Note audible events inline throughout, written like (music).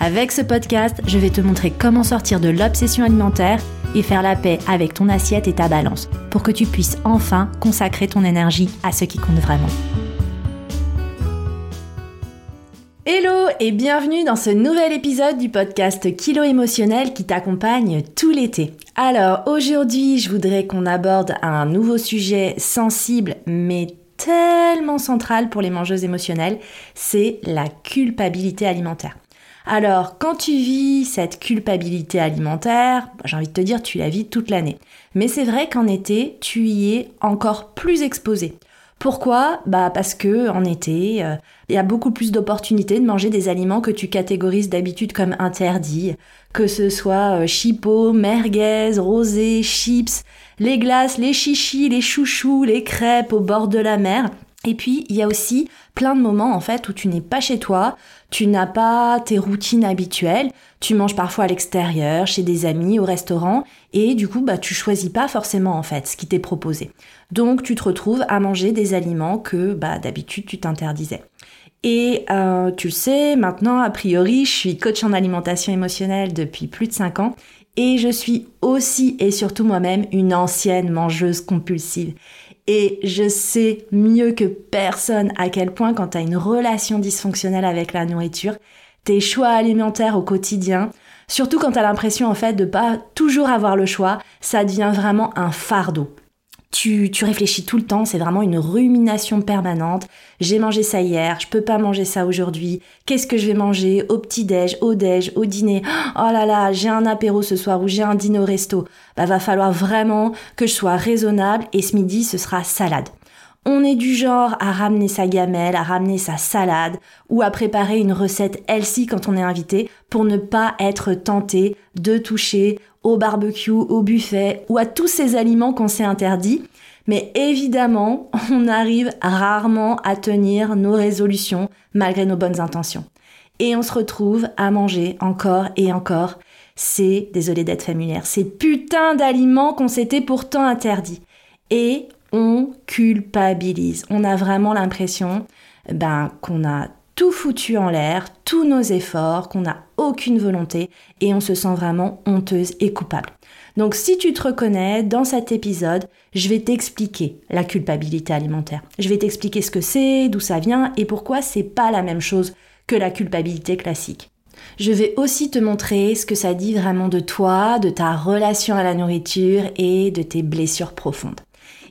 Avec ce podcast, je vais te montrer comment sortir de l'obsession alimentaire et faire la paix avec ton assiette et ta balance pour que tu puisses enfin consacrer ton énergie à ce qui compte vraiment. Hello et bienvenue dans ce nouvel épisode du podcast Kilo émotionnel qui t'accompagne tout l'été. Alors aujourd'hui, je voudrais qu'on aborde un nouveau sujet sensible mais tellement central pour les mangeuses émotionnelles, c'est la culpabilité alimentaire. Alors, quand tu vis cette culpabilité alimentaire, j'ai envie de te dire, tu la vis toute l'année. Mais c'est vrai qu'en été, tu y es encore plus exposé. Pourquoi? Bah parce que en été, euh, il y a beaucoup plus d'opportunités de manger des aliments que tu catégorises d'habitude comme interdits, que ce soit euh, merguez, rosé, chips, les glaces, les chichis, les chouchous, les crêpes au bord de la mer. Et puis, il y a aussi plein de moments en fait où tu n'es pas chez toi, tu n'as pas tes routines habituelles, tu manges parfois à l'extérieur, chez des amis, au restaurant, et du coup, bah, tu choisis pas forcément en fait ce qui t'est proposé. Donc, tu te retrouves à manger des aliments que bah, d'habitude tu t'interdisais. Et euh, tu le sais, maintenant, a priori, je suis coach en alimentation émotionnelle depuis plus de 5 ans et je suis aussi et surtout moi-même une ancienne mangeuse compulsive. Et je sais mieux que personne à quel point quand tu as une relation dysfonctionnelle avec la nourriture, tes choix alimentaires au quotidien, surtout quand tu as l'impression en fait de pas toujours avoir le choix, ça devient vraiment un fardeau tu, tu réfléchis tout le temps, c'est vraiment une rumination permanente. J'ai mangé ça hier, je peux pas manger ça aujourd'hui. Qu'est-ce que je vais manger au petit-déj, au déj, au dîner? Oh là là, j'ai un apéro ce soir ou j'ai un dîner au resto. Bah va falloir vraiment que je sois raisonnable et ce midi ce sera salade. On est du genre à ramener sa gamelle, à ramener sa salade ou à préparer une recette healthy quand on est invité pour ne pas être tenté de toucher au barbecue, au buffet ou à tous ces aliments qu'on s'est interdits. Mais évidemment, (laughs) on arrive rarement à tenir nos résolutions malgré nos bonnes intentions. Et on se retrouve à manger encore et encore ces, désolé d'être familière, ces putains d'aliments qu'on s'était pourtant interdits. Et on culpabilise. On a vraiment l'impression ben, qu'on a tout foutu en l'air, tous nos efforts, qu'on n'a aucune volonté et on se sent vraiment honteuse et coupable. Donc si tu te reconnais dans cet épisode, je vais t'expliquer la culpabilité alimentaire. Je vais t'expliquer ce que c'est, d'où ça vient et pourquoi c'est pas la même chose que la culpabilité classique. Je vais aussi te montrer ce que ça dit vraiment de toi, de ta relation à la nourriture et de tes blessures profondes.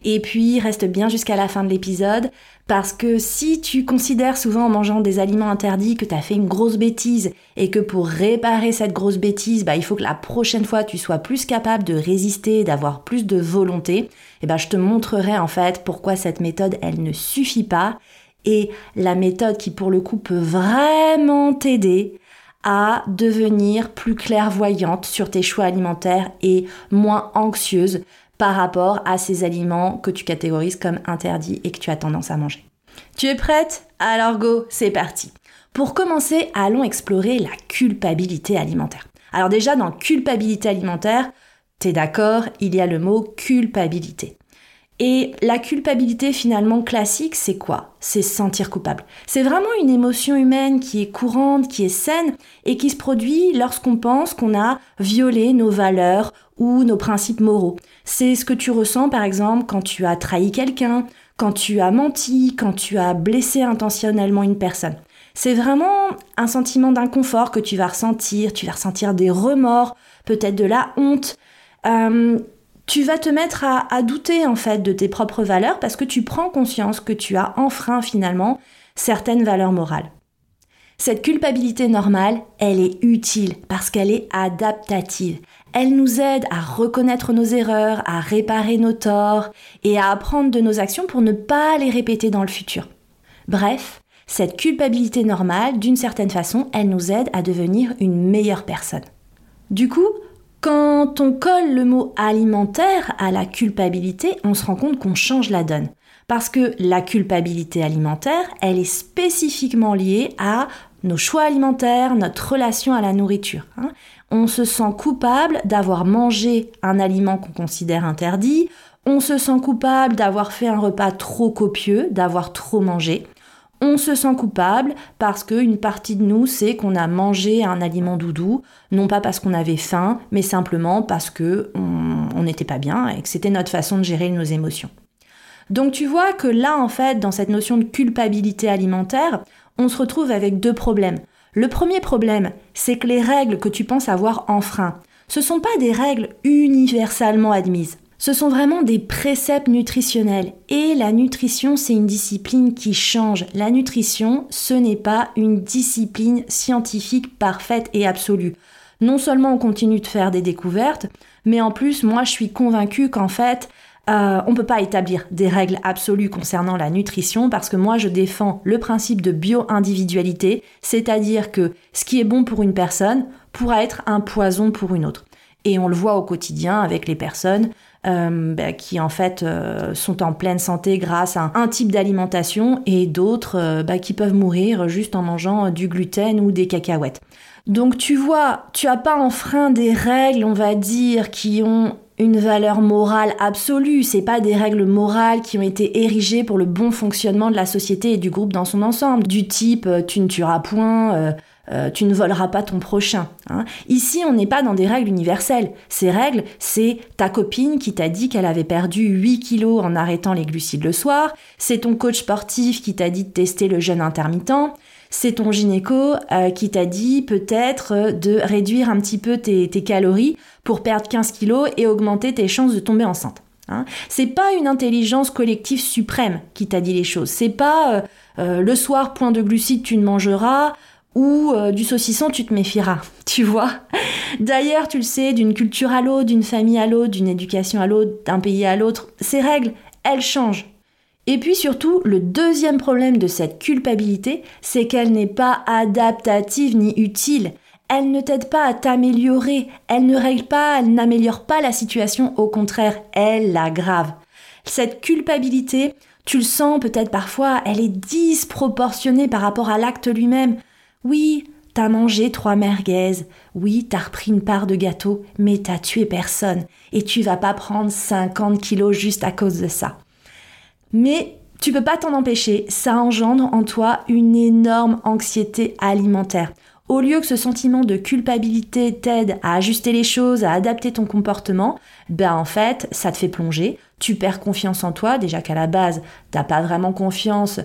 Et puis, reste bien jusqu'à la fin de l'épisode, parce que si tu considères souvent en mangeant des aliments interdits que tu as fait une grosse bêtise et que pour réparer cette grosse bêtise, bah, il faut que la prochaine fois tu sois plus capable de résister, d'avoir plus de volonté, et eh ben, je te montrerai en fait pourquoi cette méthode, elle ne suffit pas et la méthode qui pour le coup peut vraiment t'aider à devenir plus clairvoyante sur tes choix alimentaires et moins anxieuse par rapport à ces aliments que tu catégorises comme interdits et que tu as tendance à manger. Tu es prête? Alors go, c'est parti. Pour commencer, allons explorer la culpabilité alimentaire. Alors déjà, dans culpabilité alimentaire, t'es d'accord, il y a le mot culpabilité. Et la culpabilité finalement classique, c'est quoi? C'est se sentir coupable. C'est vraiment une émotion humaine qui est courante, qui est saine et qui se produit lorsqu'on pense qu'on a violé nos valeurs ou nos principes moraux. C'est ce que tu ressens par exemple quand tu as trahi quelqu'un, quand tu as menti, quand tu as blessé intentionnellement une personne. C'est vraiment un sentiment d'inconfort que tu vas ressentir, tu vas ressentir des remords, peut-être de la honte. Euh, tu vas te mettre à, douter en fait de tes propres valeurs parce que tu prends conscience que tu as enfreint finalement certaines valeurs morales. Cette culpabilité normale, elle est utile parce qu'elle est adaptative. Elle nous aide à reconnaître nos erreurs, à réparer nos torts et à apprendre de nos actions pour ne pas les répéter dans le futur. Bref, Cette culpabilité normale, d'une certaine façon, elle nous aide à devenir une meilleure personne. Du coup, quand on colle le mot alimentaire à la culpabilité, on se rend compte qu'on change la donne. Parce que la culpabilité alimentaire, elle est spécifiquement liée à nos choix alimentaires, notre relation à la nourriture. Hein. On se sent coupable d'avoir mangé un aliment qu'on considère interdit, on se sent coupable d'avoir fait un repas trop copieux, d'avoir trop mangé. On se sent coupable parce qu'une partie de nous sait qu'on a mangé un aliment doudou, non pas parce qu'on avait faim, mais simplement parce que on n'était pas bien et que c'était notre façon de gérer nos émotions. Donc tu vois que là, en fait, dans cette notion de culpabilité alimentaire, on se retrouve avec deux problèmes. Le premier problème, c'est que les règles que tu penses avoir enfreint, ce ne sont pas des règles universellement admises. Ce sont vraiment des préceptes nutritionnels. Et la nutrition, c'est une discipline qui change. La nutrition, ce n'est pas une discipline scientifique parfaite et absolue. Non seulement on continue de faire des découvertes, mais en plus, moi, je suis convaincue qu'en fait, euh, on ne peut pas établir des règles absolues concernant la nutrition parce que moi je défends le principe de bio-individualité, c'est-à-dire que ce qui est bon pour une personne pourra être un poison pour une autre. Et on le voit au quotidien avec les personnes euh, bah, qui en fait euh, sont en pleine santé grâce à un, type d'alimentation et d'autres bah, qui peuvent mourir juste en mangeant du gluten ou des cacahuètes. Donc tu vois, tu as pas enfreint des règles, on va dire, qui ont une valeur morale absolue, c'est pas des règles morales qui ont été érigées pour le bon fonctionnement de la société et du groupe dans son ensemble, du type euh, tu ne tueras point, euh, euh, tu ne voleras pas ton prochain. Hein. Ici, on n'est pas dans des règles universelles. Ces règles, c'est ta copine qui t'a dit qu'elle avait perdu 8 kilos en arrêtant les glucides le soir, c'est ton coach sportif qui t'a dit de tester le jeûne intermittent, c'est ton gynéco euh, qui t'a dit peut-être euh, de réduire un petit peu tes, calories pour perdre 15 kilos et augmenter tes chances de tomber enceinte. Hein. C'est pas une intelligence collective suprême qui t'a dit les choses. C'est pas euh, le soir point de glucides tu ne mangeras ou du saucisson tu te méfieras. (laughs) Tu vois D'ailleurs, tu le sais, d'une culture à l'autre, d'une famille à l'autre, d'une éducation à l'autre, d'un pays à l'autre, ces règles, elles changent. Et puis surtout, le deuxième problème de cette culpabilité, c'est qu'elle n'est pas adaptative ni utile. Elle ne t'aide pas à t'améliorer, elle ne règle pas, elle n'améliore pas la situation, au contraire, elle l'aggrave. Cette culpabilité, tu le sens peut-être parfois, elle est disproportionnée par rapport à l'acte lui-même. Oui, t'as mangé trois merguez, oui, t'as repris une part de gâteau, mais t'as tué personne, et tu vas pas prendre 50 kilos juste à cause de ça. Mais tu peux pas t'en empêcher, ça engendre en toi une énorme anxiété alimentaire. Au lieu que ce sentiment de culpabilité t'aide à ajuster les choses, à adapter ton comportement, ben en fait, ça te fait plonger, tu perds confiance en toi, déjà qu'à la base, t'as pas vraiment confiance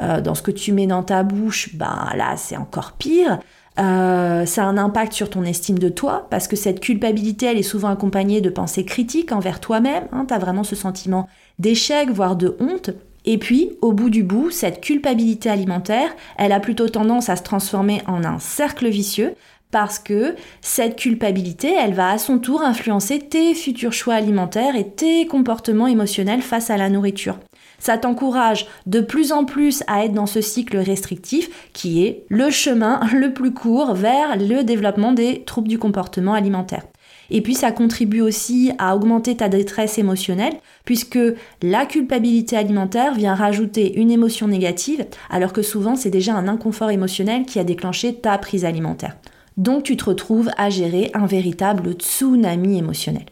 euh, dans ce que tu mets dans ta bouche, ben là, c'est encore pire. Euh, ça a un impact sur ton estime de toi, parce que cette culpabilité, elle est souvent accompagnée de pensées critiques envers toi-même. Hein, tu as vraiment ce sentiment d'échec, voire de honte. Et puis, au bout du bout, cette culpabilité alimentaire, elle a plutôt tendance à se transformer en un cercle vicieux parce que cette culpabilité, elle va à son tour influencer tes futurs choix alimentaires et tes comportements émotionnels face à la nourriture. Ça t'encourage de plus en plus à être dans ce cycle restrictif qui est le chemin (laughs) le plus court vers le développement des troubles du comportement alimentaire. Et puis ça contribue aussi à augmenter ta détresse émotionnelle, puisque la culpabilité alimentaire vient rajouter une émotion négative, alors que souvent c'est déjà un inconfort émotionnel qui a déclenché ta prise alimentaire. Donc tu te retrouves à gérer un véritable tsunami émotionnel.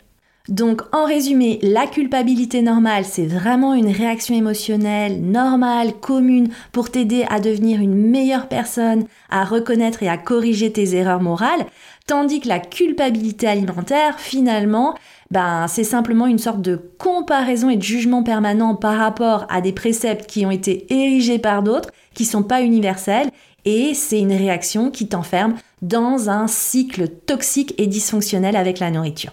Donc en résumé, la culpabilité normale, c'est vraiment une réaction émotionnelle normale, commune, pour t'aider à devenir une meilleure personne, à reconnaître et à corriger tes erreurs morales, tandis que la culpabilité alimentaire, finalement, ben, c'est simplement une sorte de comparaison et de jugement permanent par rapport à des préceptes qui ont été érigés par d'autres, qui sont pas universels, et c'est une réaction qui t'enferme dans un cycle toxique et dysfonctionnel avec la nourriture.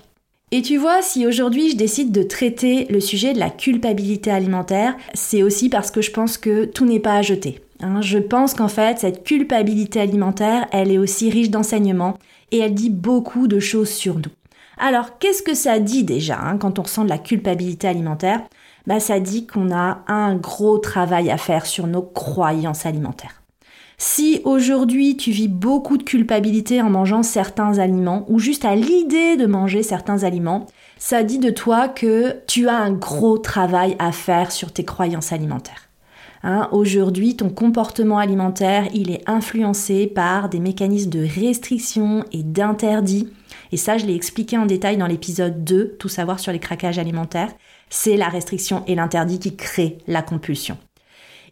Et tu vois, si aujourd'hui je décide de traiter le sujet de la culpabilité alimentaire, c'est aussi parce que je pense que tout n'est pas à jeter. Hein. je pense qu'en fait, cette culpabilité alimentaire, elle est aussi riche d'enseignements et elle dit beaucoup de choses sur nous. Alors, qu'est-ce que ça dit déjà hein, quand on ressent de la culpabilité alimentaire? Bah, Ça dit qu'on a un gros travail à faire sur nos croyances alimentaires. Si aujourd'hui tu vis beaucoup de culpabilité en mangeant certains aliments ou juste à l'idée de manger certains aliments, ça dit de toi que tu as un gros travail à faire sur tes croyances alimentaires. Hein, aujourd'hui, ton comportement alimentaire, il est influencé par des mécanismes de restriction et d'interdit. Et ça, je l'ai expliqué en détail dans l'épisode 2, Tout savoir sur les craquages alimentaires. C'est la restriction et l'interdit qui créent la compulsion.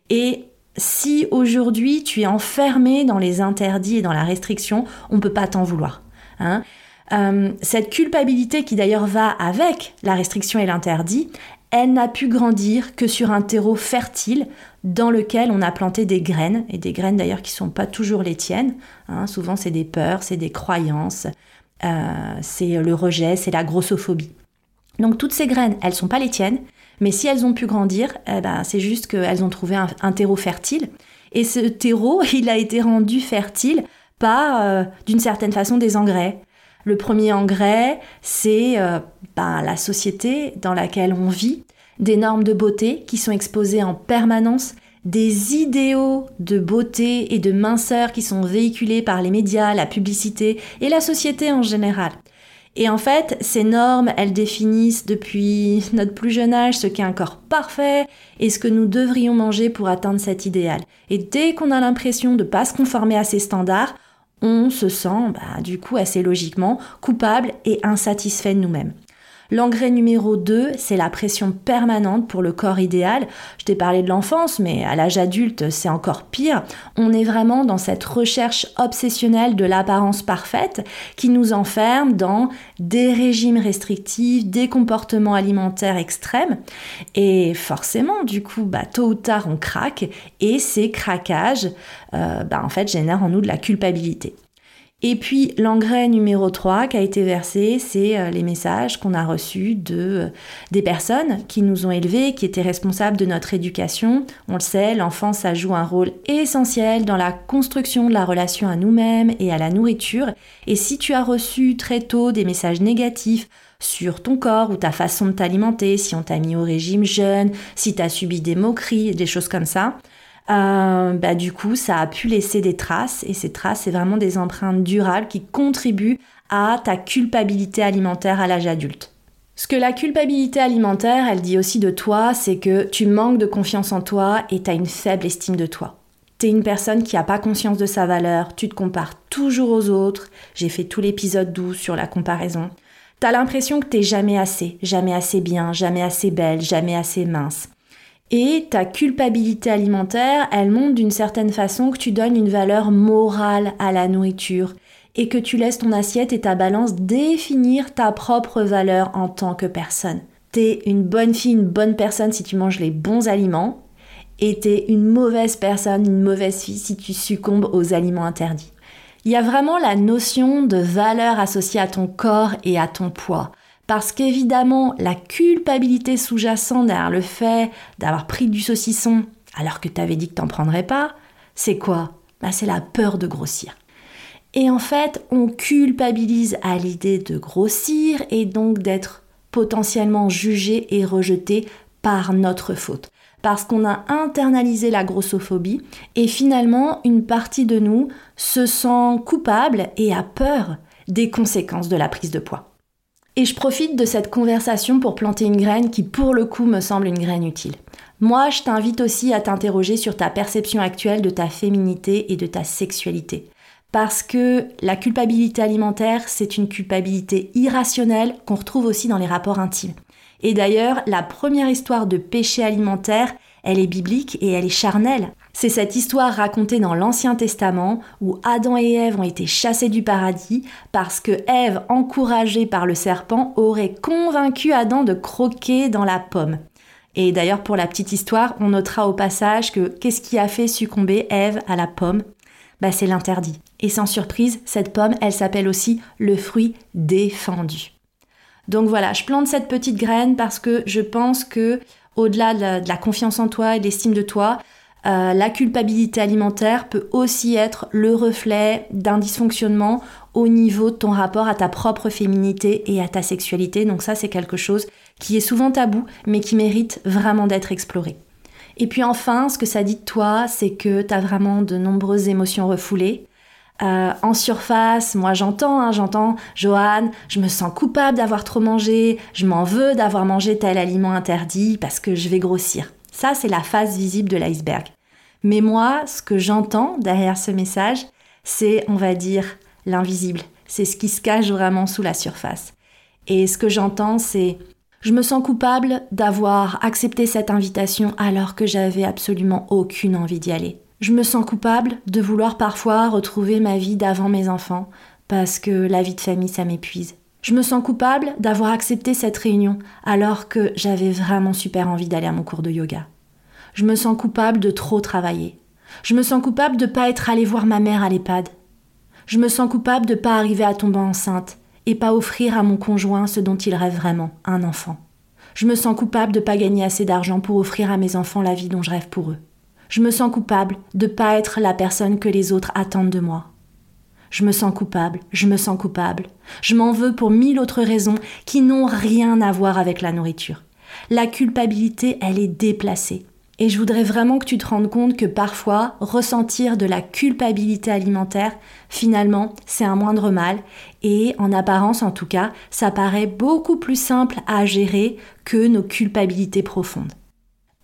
Et si aujourd'hui tu es enfermé dans les interdits et dans la restriction, on ne peut pas t'en vouloir. Hein. Euh, cette culpabilité qui d'ailleurs va avec la restriction et l'interdit, elle n'a pu grandir que sur un terreau fertile dans lequel on a planté des graines, et des graines d'ailleurs qui ne sont pas toujours les tiennes. Hein. souvent c'est des peurs, c'est des croyances, euh, c'est le rejet, c'est la grossophobie. Donc toutes ces graines, elles ne sont pas les tiennes, mais si elles ont pu grandir, eh ben, c'est juste qu'elles ont trouvé un, terreau fertile. Et ce terreau, (laughs) il a été rendu fertile par, euh, d'une certaine façon, des engrais. Le premier engrais, c'est euh, ben, la société dans laquelle on vit, des normes de beauté qui sont exposées en permanence, des idéaux de beauté et de minceur qui sont véhiculés par les médias, la publicité et la société en général. Et en fait, ces normes, elles définissent depuis notre plus jeune âge ce qu'est un corps parfait et ce que nous devrions manger pour atteindre cet idéal. Et dès qu'on a l'impression de ne pas se conformer à ces standards, on se sent, bah, du coup, assez logiquement, coupable et insatisfait de nous-mêmes. L'engrais numéro 2, c'est la pression permanente pour le corps idéal. Je t'ai parlé de l'enfance, mais à l'âge adulte, c'est encore pire. On est vraiment dans cette recherche obsessionnelle de l'apparence parfaite qui nous enferme dans des régimes restrictifs, des comportements alimentaires extrêmes. Et forcément, du coup, bah, tôt ou tard, on craque et ces craquages, euh, bah, en fait, génèrent en nous de la culpabilité. Et puis l'engrais numéro 3 qui a été versé, c'est euh, les messages qu'on a reçus de euh, des personnes qui nous ont élevés, qui étaient responsables de notre éducation. On le sait, l'enfance ça joue un rôle essentiel dans la construction de la relation à nous-mêmes et à la nourriture. Et si tu as reçu très tôt des messages négatifs sur ton corps ou ta façon de t'alimenter, si on t'a mis au régime jeune, si tu as subi des moqueries, des choses comme ça, euh, bah, du coup, ça a pu laisser des traces et ces traces, c'est vraiment des empreintes durables qui contribuent à ta culpabilité alimentaire à l'âge adulte. Ce que la culpabilité alimentaire, elle dit aussi de toi, c'est que tu manques de confiance en toi et tu as une faible estime de toi. Tu es une personne qui n'a pas conscience de sa valeur, tu te compares toujours aux autres. J'ai fait tout l'épisode 12 sur la comparaison. Tu as l'impression que t'es jamais assez, jamais assez bien, jamais assez belle, jamais assez mince. Et ta culpabilité alimentaire, elle montre d'une certaine façon que tu donnes une valeur morale à la nourriture et que tu laisses ton assiette et ta balance définir ta propre valeur en tant que personne. T'es une bonne fille, une bonne personne si tu manges les bons aliments et t'es une mauvaise personne, une mauvaise fille si tu succombes aux aliments interdits. Il y a vraiment la notion de valeur associée à ton corps et à ton poids. Parce qu'évidemment, la culpabilité sous-jacente derrière le fait d'avoir pris du saucisson alors que tu avais dit que t'en prendrais pas, c'est quoi? Bah, C'est la peur de grossir. Et en fait, on culpabilise à l'idée de grossir et donc d'être potentiellement jugé et rejeté par notre faute. Parce qu'on a internalisé la grossophobie et finalement, une partie de nous se sent coupable et a peur des conséquences de la prise de poids. Et je profite de cette conversation pour planter une graine qui pour le coup me semble une graine utile. Moi, je t'invite aussi à t'interroger sur ta perception actuelle de ta féminité et de ta sexualité. Parce que la culpabilité alimentaire, c'est une culpabilité irrationnelle qu'on retrouve aussi dans les rapports intimes. Et d'ailleurs, la première histoire de péché alimentaire, elle est biblique et elle est charnelle. C'est cette histoire racontée dans l'Ancien Testament où Adam et Ève ont été chassés du paradis parce que Ève, encouragée par le serpent, aurait convaincu Adam de croquer dans la pomme. Et d'ailleurs, pour la petite histoire, on notera au passage que qu'est-ce qui a fait succomber Ève à la pomme? Bah, C'est l'interdit. Et sans surprise, cette pomme, elle s'appelle aussi le fruit défendu. Donc voilà, je plante cette petite graine parce que je pense que au-delà de, la confiance en toi et de l'estime de toi, euh, la culpabilité alimentaire peut aussi être le reflet d'un dysfonctionnement au niveau de ton rapport à ta propre féminité et à ta sexualité. Donc ça, c'est quelque chose qui est souvent tabou, mais qui mérite vraiment d'être exploré. Et puis enfin, ce que ça dit de toi, c'est que tu as vraiment de nombreuses émotions refoulées. Euh, en surface, moi j'entends, hein, j'entends, Johan, je me sens coupable d'avoir trop mangé, je m'en veux d'avoir mangé tel aliment interdit parce que je vais grossir. Ça, c'est la face visible de l'iceberg. Mais moi, ce que j'entends derrière ce message, c'est, on va dire, l'invisible. C'est ce qui se cache vraiment sous la surface. Et ce que j'entends, c'est je me sens coupable d'avoir accepté cette invitation alors que j'avais absolument aucune envie d'y aller. Je me sens coupable de vouloir parfois retrouver ma vie d'avant mes enfants parce que la vie de famille ça m'épuise. Je me sens coupable d'avoir accepté cette réunion alors que j'avais vraiment super envie d'aller à mon cours de yoga. Je me sens coupable de trop travailler. Je me sens coupable de ne pas être allée voir ma mère à l'EHPAD. Je me sens coupable de ne pas arriver à tomber enceinte et pas offrir à mon conjoint ce dont il rêve vraiment, un enfant. Je me sens coupable de ne pas gagner assez d'argent pour offrir à mes enfants la vie dont je rêve pour eux. Je me sens coupable de ne pas être la personne que les autres attendent de moi. Je me sens coupable, je me sens coupable. Je m'en veux pour mille autres raisons qui n'ont rien à voir avec la nourriture. La culpabilité, elle est déplacée. Et je voudrais vraiment que tu te rendes compte que parfois, ressentir de la culpabilité alimentaire, finalement, c'est un moindre mal. Et en apparence, en tout cas, ça paraît beaucoup plus simple à gérer que nos culpabilités profondes.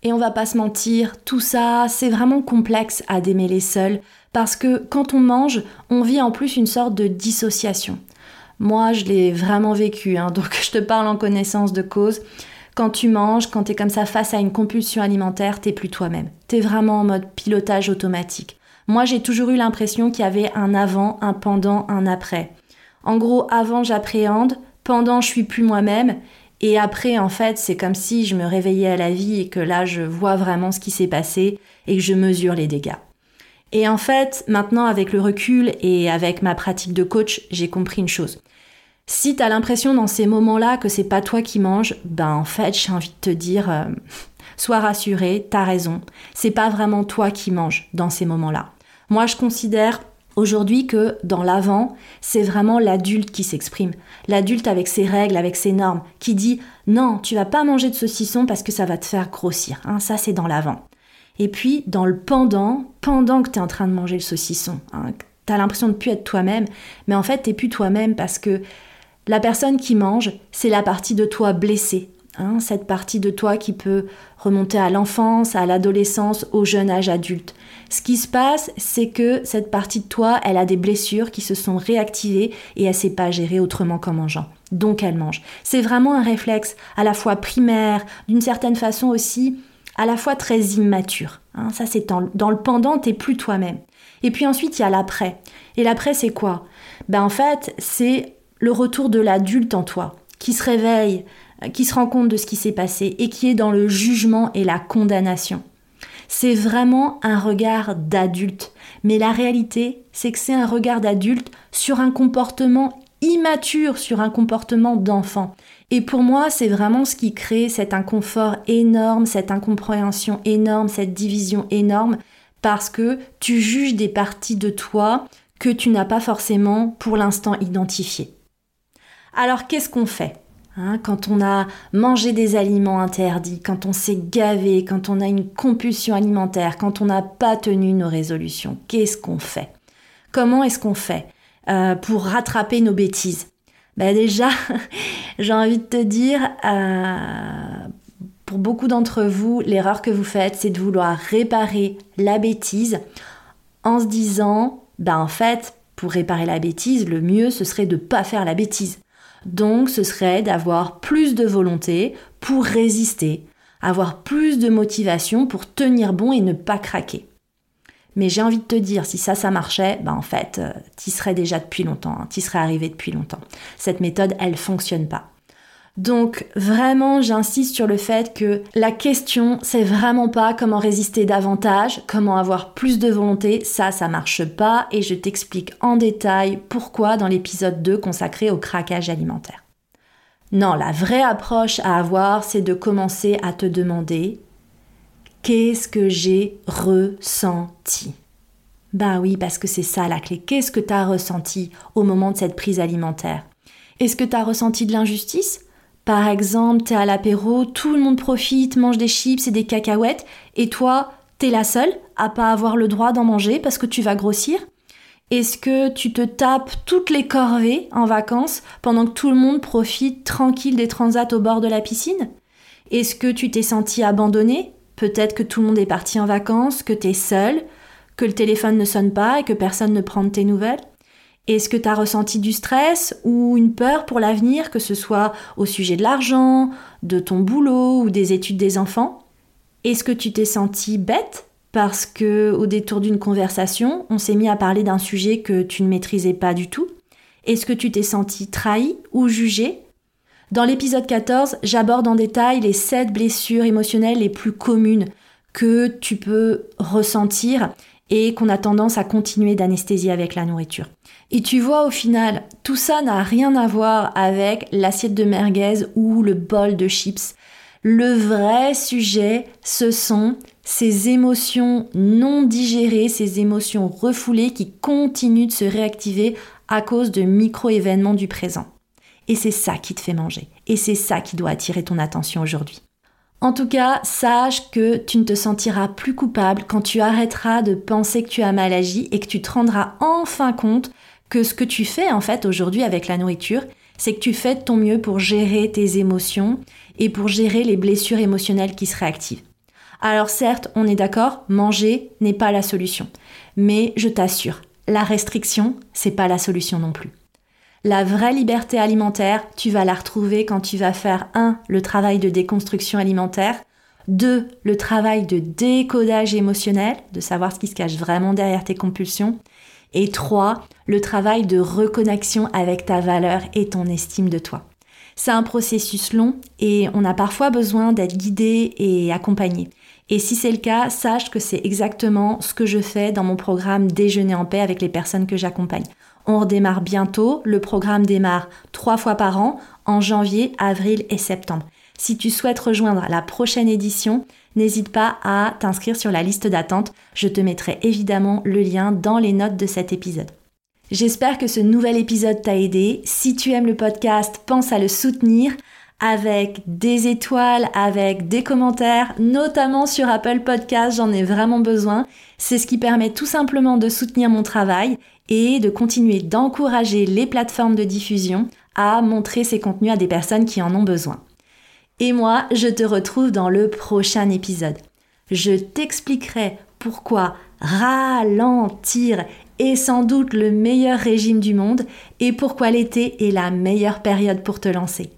Et on va pas se mentir, tout ça, c'est vraiment complexe à démêler seul, parce que quand on mange, on vit en plus une sorte de dissociation. Moi, je l'ai vraiment vécu, hein, (laughs) donc je te parle en connaissance de cause. Quand tu manges, quand tu es comme ça face à une compulsion alimentaire, t'es plus toi-même. T'es vraiment en mode pilotage automatique. Moi, j'ai toujours eu l'impression qu'il y avait un avant, un pendant, un après. En gros, avant, j'appréhende, pendant, je suis plus moi-même, et après, en fait, c'est comme si je me réveillais à la vie et que là, je vois vraiment ce qui s'est passé et que je mesure les dégâts. Et en fait, maintenant, avec le recul et avec ma pratique de coach, j'ai compris une chose. Si t'as l'impression dans ces moments-là que c'est pas toi qui manges, ben en fait, j'ai envie de te dire, euh, (laughs) sois rassuré, t'as raison. C'est pas vraiment toi qui manges dans ces moments-là. Moi, je considère aujourd'hui que dans l'avant, c'est vraiment l'adulte qui s'exprime. L'adulte avec ses règles, avec ses normes, qui dit non, tu vas pas manger de saucisson parce que ça va te faire grossir. Hein, ça, c'est dans l'avant. Et puis, dans le pendant, pendant que tu es en train de manger le saucisson, hein, tu as l'impression de plus être toi-même, mais en fait, tu plus toi-même parce que la personne qui mange, c'est la partie de toi blessée, hein, cette partie de toi qui peut remonter à l'enfance, à l'adolescence, au jeune âge adulte. Ce qui se passe, c'est que cette partie de toi, elle a des blessures qui se sont réactivées et elle s'est pas gérée autrement qu'en mangeant. Donc elle mange. C'est vraiment un réflexe à la fois primaire, d'une certaine façon aussi à la fois très immature. Hein. ça c'est dans, dans, le pendant, t'es plus toi-même. Et puis ensuite il y a l'après. Et l'après c'est quoi? Ben en fait c'est le retour de l'adulte en toi, qui se réveille, euh, qui se rend compte de ce qui s'est passé et qui est dans le jugement et la condamnation. C'est vraiment un regard d'adulte. Mais la réalité, c'est que c'est un regard d'adulte sur un comportement immature, sur un comportement d'enfant. Et pour moi, c'est vraiment ce qui crée cet inconfort énorme, cette incompréhension énorme, cette division énorme, parce que tu juges des parties de toi que tu n'as pas forcément pour l'instant identifiées. Alors qu'est-ce qu'on fait hein, quand on a mangé des aliments interdits, quand on s'est gavé, quand on a une compulsion alimentaire, quand on n'a pas tenu nos résolutions? Qu'est-ce qu'on fait? Comment est-ce qu'on fait? Euh, pour rattraper nos bêtises ben Déjà, (laughs) j'ai envie de te dire, euh, pour beaucoup d'entre vous, l'erreur que vous faites, c'est de vouloir réparer la bêtise en se disant, ben en fait, pour réparer la bêtise, le mieux, ce serait de ne pas faire la bêtise. Donc ce serait d'avoir plus de volonté pour résister, avoir plus de motivation pour tenir bon et ne pas craquer. Mais j'ai envie de te dire, si ça, ça marchait, ben en fait, euh, tu serais déjà depuis longtemps, hein, tu serais arrivé depuis longtemps. Cette méthode, elle fonctionne pas. Donc vraiment, j'insiste sur le fait que la question, c'est vraiment pas comment résister davantage, comment avoir plus de volonté, ça, ça marche pas, et je t'explique en détail pourquoi dans l'épisode 2 consacré au craquage alimentaire. Non, la vraie approche à avoir, c'est de commencer à te demander qu'est-ce que j'ai ressenti? Bah oui, parce que c'est ça la clé. Qu'est-ce que tu as ressenti au moment de cette prise alimentaire? Est-ce que tu as ressenti de l'injustice? Par exemple, t'es à l'apéro, tout le monde profite, mange des chips et des cacahuètes, et toi, t'es la seule à pas avoir le droit d'en manger parce que tu vas grossir? Est-ce que tu te tapes toutes les corvées en vacances pendant que tout le monde profite tranquille des transats au bord de la piscine? Est-ce que tu t'es senti abandonné Peut-être que tout le monde est parti en vacances, que t'es seule, que le téléphone ne sonne pas et que personne ne prend tes nouvelles. Est-ce que tu as ressenti du stress ou une peur pour l'avenir, que ce soit au sujet de l'argent, de ton boulot ou des études des enfants? Est-ce que tu t'es senti bête parce que au détour d'une conversation, on s'est mis à parler d'un sujet que tu ne maîtrisais pas du tout? Est-ce que tu t'es senti trahi ou jugé Dans l'épisode 14, j'aborde en détail les 7 blessures émotionnelles les plus communes que tu peux ressentir et qu'on a tendance à continuer d'anesthésier avec la nourriture. Et tu vois, au final, tout ça n'a rien à voir avec l'assiette de merguez ou le bol de chips. Le vrai sujet, ce sont ces émotions non digérées, ces émotions refoulées qui continuent de se réactiver à cause de micro-événements du présent. Et c'est ça qui te fait manger. Et c'est ça qui doit attirer ton attention aujourd'hui. En tout cas, sache que tu ne te sentiras plus coupable quand tu arrêteras de penser que tu as mal agi et que tu te rendras enfin compte que ce que tu fais en fait aujourd'hui avec la nourriture, c'est que tu fais de ton mieux pour gérer tes émotions et pour gérer les blessures émotionnelles qui se réactivent. Alors certes, on est d'accord, manger n'est pas la solution. Mais je t'assure, la restriction, c'est pas la solution non plus. La vraie liberté alimentaire, tu vas la retrouver quand tu vas faire 1. le travail de déconstruction alimentaire, 2. le travail de décodage émotionnel, de savoir ce qui se cache vraiment derrière tes compulsions, et 3. le travail de reconnexion avec ta valeur et ton estime de toi. C'est un processus long et on a parfois besoin d'être guidé et accompagné. Et si c'est le cas, sache que c'est exactement ce que je fais dans mon programme Déjeuner en paix avec les personnes que j'accompagne. On redémarre bientôt, le programme démarre trois fois par an, en janvier, avril et septembre. Si tu souhaites rejoindre la prochaine édition, n'hésite pas à t'inscrire sur la liste d'attente. Je te mettrai évidemment le lien dans les notes de cet épisode. J'espère que ce nouvel épisode t'a aidé. Si tu aimes le podcast, pense à le soutenir avec des étoiles, avec des commentaires, notamment sur Apple Podcast, j'en ai vraiment besoin. C'est ce qui permet tout simplement de soutenir mon travail et de continuer d'encourager les plateformes de diffusion à montrer ces contenus à des personnes qui en ont besoin. Et moi, je te retrouve dans le prochain épisode. Je t'expliquerai pourquoi ralentir est sans doute le meilleur régime du monde et pourquoi l'été est la meilleure période pour te lancer.